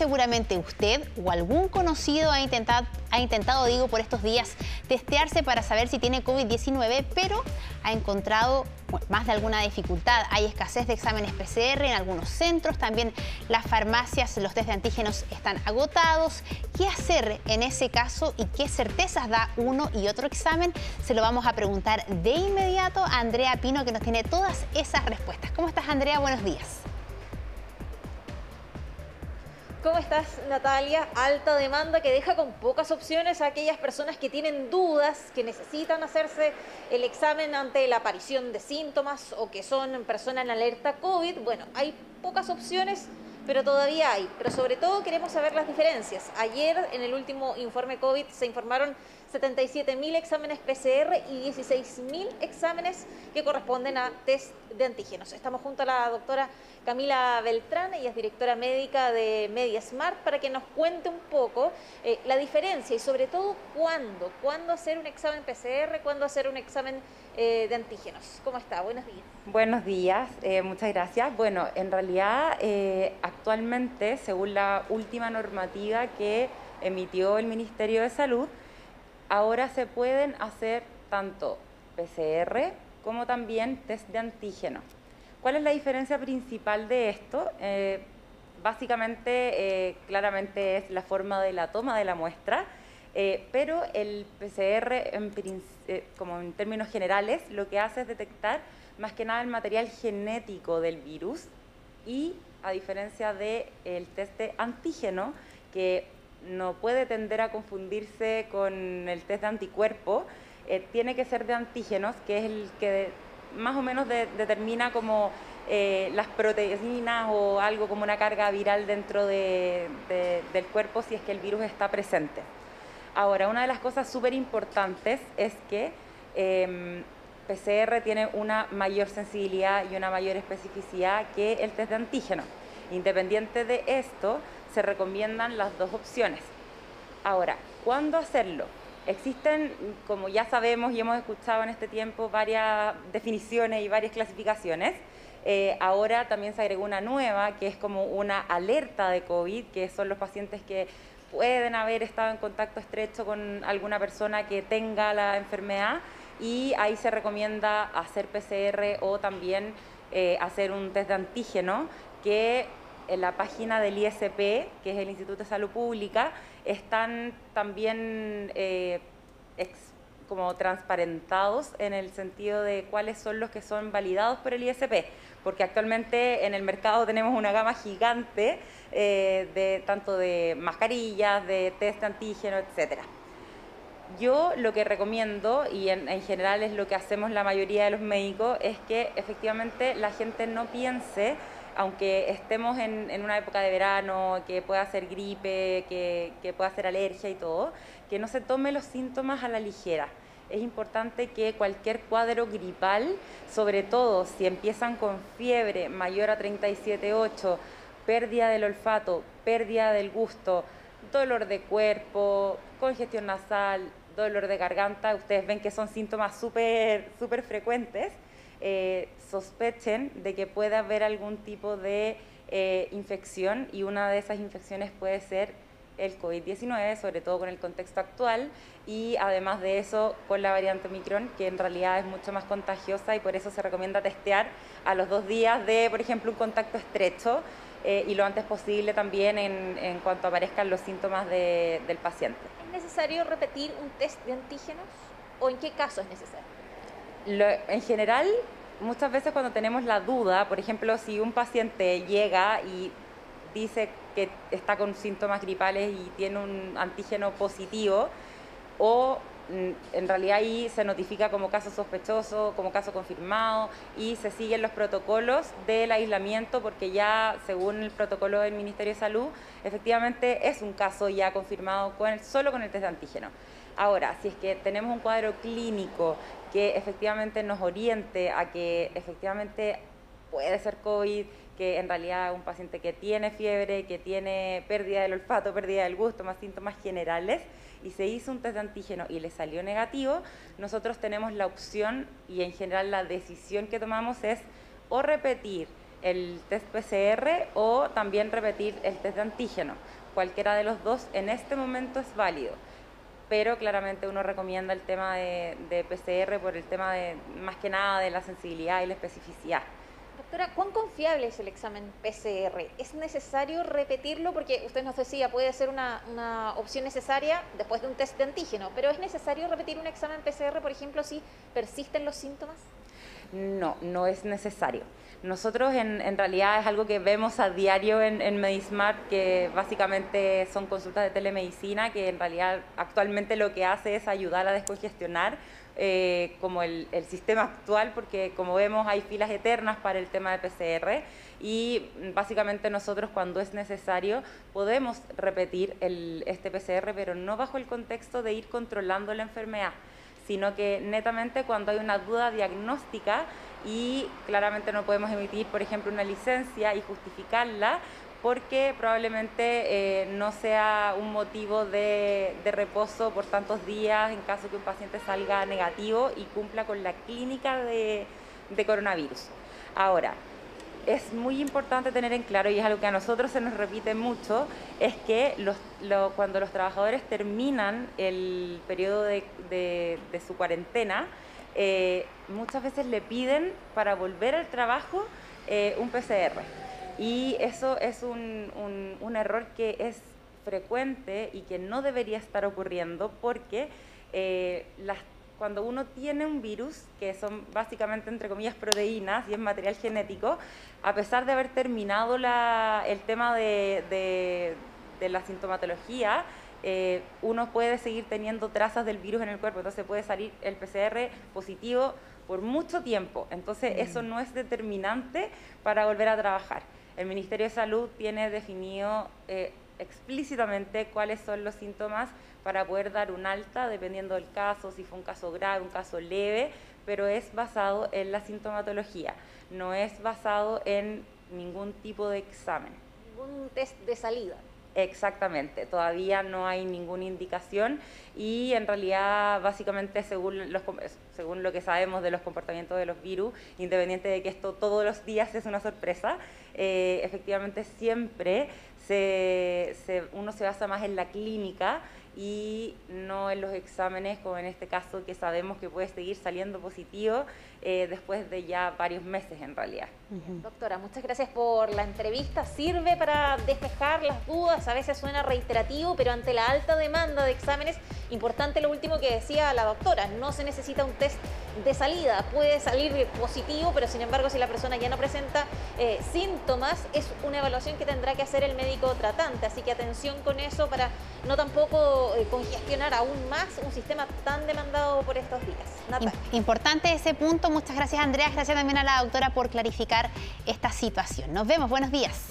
seguramente usted o algún conocido ha intentado, ha intentado, digo, por estos días testearse para saber si tiene COVID-19, pero ha encontrado más de alguna dificultad. Hay escasez de exámenes PCR en algunos centros, también las farmacias, los test de antígenos están agotados. ¿Qué hacer en ese caso y qué certezas da uno y otro examen? Se lo vamos a preguntar de inmediato a Andrea Pino, que nos tiene todas esas respuestas. ¿Cómo estás, Andrea? Buenos días. ¿Cómo estás, Natalia? Alta demanda que deja con pocas opciones a aquellas personas que tienen dudas, que necesitan hacerse el examen ante la aparición de síntomas o que son personas en alerta COVID. Bueno, hay pocas opciones pero todavía hay. Pero sobre todo queremos saber las diferencias. Ayer en el último informe COVID se informaron 77.000 exámenes PCR y 16.000 exámenes que corresponden a test de antígenos. Estamos junto a la doctora Camila Beltrán, ella es directora médica de MediaSmart, para que nos cuente un poco eh, la diferencia y sobre todo cuándo, cuándo hacer un examen PCR, cuándo hacer un examen eh, de antígenos. ¿Cómo está? Buenos días. Buenos días, eh, muchas gracias. Bueno, en realidad actualmente, según la última normativa que emitió el Ministerio de Salud, ahora se pueden hacer tanto PCR como también test de antígeno. ¿Cuál es la diferencia principal de esto? Eh, básicamente, eh, claramente es la forma de la toma de la muestra, eh, pero el PCR, como en términos generales, lo que hace es detectar más que nada el material genético del virus y a diferencia del test de antígeno, que no puede tender a confundirse con el test de anticuerpo, eh, tiene que ser de antígenos, que es el que más o menos determina como eh, las proteínas o algo como una carga viral dentro del cuerpo si es que el virus está presente. Ahora, una de las cosas súper importantes es que em, PCR tiene una mayor sensibilidad y una mayor especificidad que el test de antígeno. Independiente de esto, se recomiendan las dos opciones. Ahora, ¿cuándo hacerlo? Existen, como ya sabemos y hemos escuchado en este tiempo, varias definiciones y varias clasificaciones. Eh, ahora también se agregó una nueva, que es como una alerta de COVID, que son los pacientes que pueden haber estado en contacto estrecho con alguna persona que tenga la enfermedad y ahí se recomienda hacer PCR o también eh, hacer un test de antígeno que en la página del ISP, que es el Instituto de Salud Pública, están también eh, como transparentados en el sentido de cuáles son los que son validados por el ISP, porque actualmente en el mercado tenemos una gama gigante eh, de tanto de mascarillas, de test antígeno, etcétera. Yo lo que recomiendo, y en, en, general es lo que hacemos la mayoría de los médicos, es que efectivamente la gente no piense aunque estemos en, una época de verano, que pueda ser gripe, que, que pueda ser alergia y todo, que no se tome los síntomas a la ligera. Es importante que cualquier cuadro gripal, sobre todo si empiezan con fiebre mayor a 37,8, pérdida del olfato, pérdida del gusto, dolor de cuerpo, congestión nasal, dolor de garganta, ustedes ven que son síntomas súper super frecuentes, eh, sospechen de que pueda haber algún tipo de eh, infección y una de esas infecciones puede ser el COVID-19, sobre todo con el contexto actual, y además de eso con la variante Omicron, que en realidad es mucho más contagiosa y por eso se recomienda testear a los dos días de, por ejemplo, un contacto estrecho eh, y lo antes posible también en, en cuanto aparezcan los síntomas del paciente. ¿Es necesario repetir un test de antígenos o en qué caso es necesario? En general, muchas veces cuando tenemos la duda, por ejemplo, si un paciente llega y dice que está con síntomas gripales y tiene un antígeno positivo, o mm, en realidad ahí se notifica como caso sospechoso, como caso confirmado y se siguen los protocolos del aislamiento porque ya según el protocolo del Ministerio de Salud efectivamente es un caso ya confirmado con solo con el test de antígeno. Ahora, si es que tenemos un cuadro clínico que efectivamente nos oriente a que efectivamente puede ser COVID, que en realidad un paciente que tiene fiebre, que tiene pérdida del olfato, pérdida del gusto, más síntomas generales, y se hizo un test de antígeno y le salió negativo, nosotros tenemos la opción y en general la decisión que tomamos es o repetir el test PCR o también repetir el test de antígeno. Cualquiera de los dos en este momento es válido, pero claramente uno recomienda el tema de, de PCR por el tema de más que nada de la sensibilidad y la especificidad. Doctora, ¿cuán confiable es el examen PCR? ¿Es necesario repetirlo? Porque usted nos decía, puede ser una, una, opción necesaria después de un test de antígeno, pero ¿es necesario repetir un examen PCR, por ejemplo, si persisten los síntomas? No, no es necesario. Nosotros en, en, realidad es algo que vemos a diario en, Medismart, que básicamente son consultas de telemedicina, que en realidad actualmente lo que hace es ayudar a descongestionar eh, como el, el, sistema actual, porque como vemos hay filas eternas para el tema de PCR y básicamente nosotros cuando es necesario podemos repetir el, este PCR, pero no bajo el contexto de ir controlando la enfermedad sino que netamente cuando hay una duda diagnóstica y claramente no podemos emitir, por ejemplo, una licencia y justificarla porque probablemente eh, no sea un motivo de, reposo por tantos días en caso que un paciente salga negativo y cumpla con la clínica de coronavirus. Ahora, es muy importante tener en claro, y es algo que a nosotros se nos repite mucho, es que los, lo, cuando los trabajadores terminan el periodo de, de, su cuarentena, eh, muchas veces le piden para volver al trabajo eh, un PCR. Y eso es un, un, un, error que es frecuente y que no debería estar ocurriendo porque eh, las cuando uno tiene un virus, que son básicamente, entre comillas, proteínas y es material genético, a pesar de haber terminado la, el tema de, de, de la sintomatología, eh, uno puede seguir teniendo trazas del virus en el cuerpo, entonces puede salir el PCR positivo por mucho tiempo. Entonces, mm. eso no es determinante para volver a trabajar. El Ministerio de Salud tiene definido eh, explícitamente cuáles son los síntomas para poder dar un alta, dependiendo del caso, si fue un caso grave, un caso leve, pero es basado en la sintomatología, no es basado en ningún tipo de examen. Ningún test de salida. Exactamente, todavía no hay ninguna indicación y en realidad básicamente según, los, según lo que sabemos de los comportamientos de los virus, independiente de que esto todos los días es una sorpresa, eh, efectivamente siempre se, se, uno se basa más en la clínica y no en los exámenes, como en este caso que sabemos que puede seguir saliendo positivo eh, después de ya varios meses en realidad. Uh -huh. Doctora, muchas gracias por la entrevista. Sirve para despejar las dudas, a veces suena reiterativo, pero ante la alta demanda de exámenes, importante lo último que decía la doctora, no se necesita un test de salida, puede salir positivo, pero sin embargo si la persona ya no presenta eh, síntomas, es una evaluación que tendrá que hacer el médico tratante, así que atención con eso para no tampoco eh, congestionar aún más un sistema tan demandado por estos días. Importante ese punto, muchas gracias Andrea, gracias también a la doctora por clarificar esta situación. Nos vemos, buenos días.